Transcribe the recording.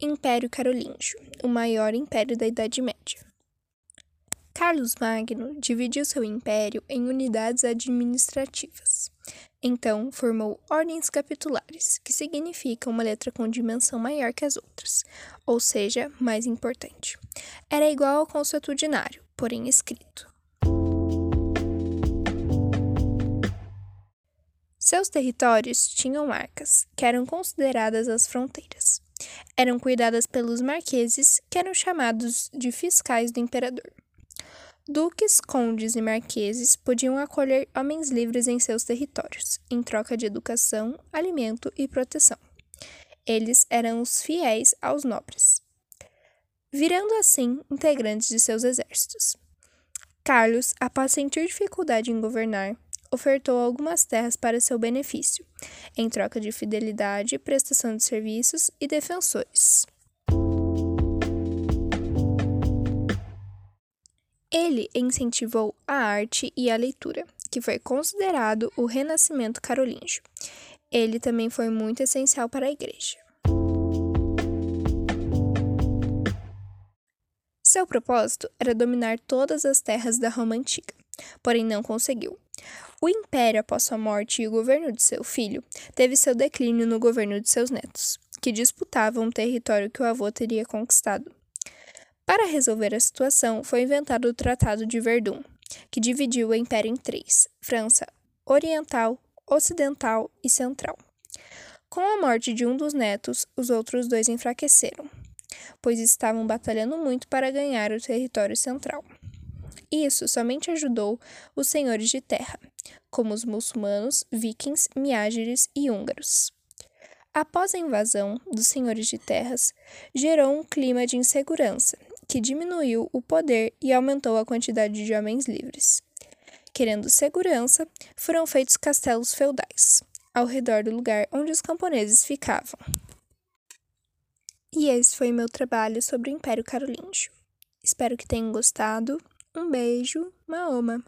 Império Carolíngio, o maior império da Idade Média. Carlos Magno dividiu seu império em unidades administrativas. Então, formou ordens capitulares, que significa uma letra com dimensão maior que as outras, ou seja, mais importante. Era igual ao consuetudinário, porém escrito. Seus territórios tinham marcas, que eram consideradas as fronteiras eram cuidadas pelos marqueses, que eram chamados de fiscais do imperador. Duques, condes e marqueses podiam acolher homens livres em seus territórios, em troca de educação, alimento e proteção. Eles eram os fiéis aos nobres, virando assim integrantes de seus exércitos. Carlos, após sentir dificuldade em governar, ofertou algumas terras para seu benefício, em troca de fidelidade, prestação de serviços e defensores. Ele incentivou a arte e a leitura, que foi considerado o renascimento carolíngio. Ele também foi muito essencial para a igreja. Seu propósito era dominar todas as terras da Roma antiga, porém não conseguiu. O império, após sua morte e o governo de seu filho, teve seu declínio no governo de seus netos, que disputavam um território que o avô teria conquistado. Para resolver a situação, foi inventado o Tratado de Verdun, que dividiu o império em três: França Oriental, Ocidental e Central. Com a morte de um dos netos, os outros dois enfraqueceram, pois estavam batalhando muito para ganhar o território central. Isso somente ajudou os senhores de terra, como os muçulmanos, vikings, miágeres e húngaros. Após a invasão dos senhores de terras, gerou um clima de insegurança que diminuiu o poder e aumentou a quantidade de homens livres. Querendo segurança, foram feitos castelos feudais ao redor do lugar onde os camponeses ficavam. E esse foi meu trabalho sobre o Império Carolíngio. Espero que tenham gostado. Um beijo, Maoma!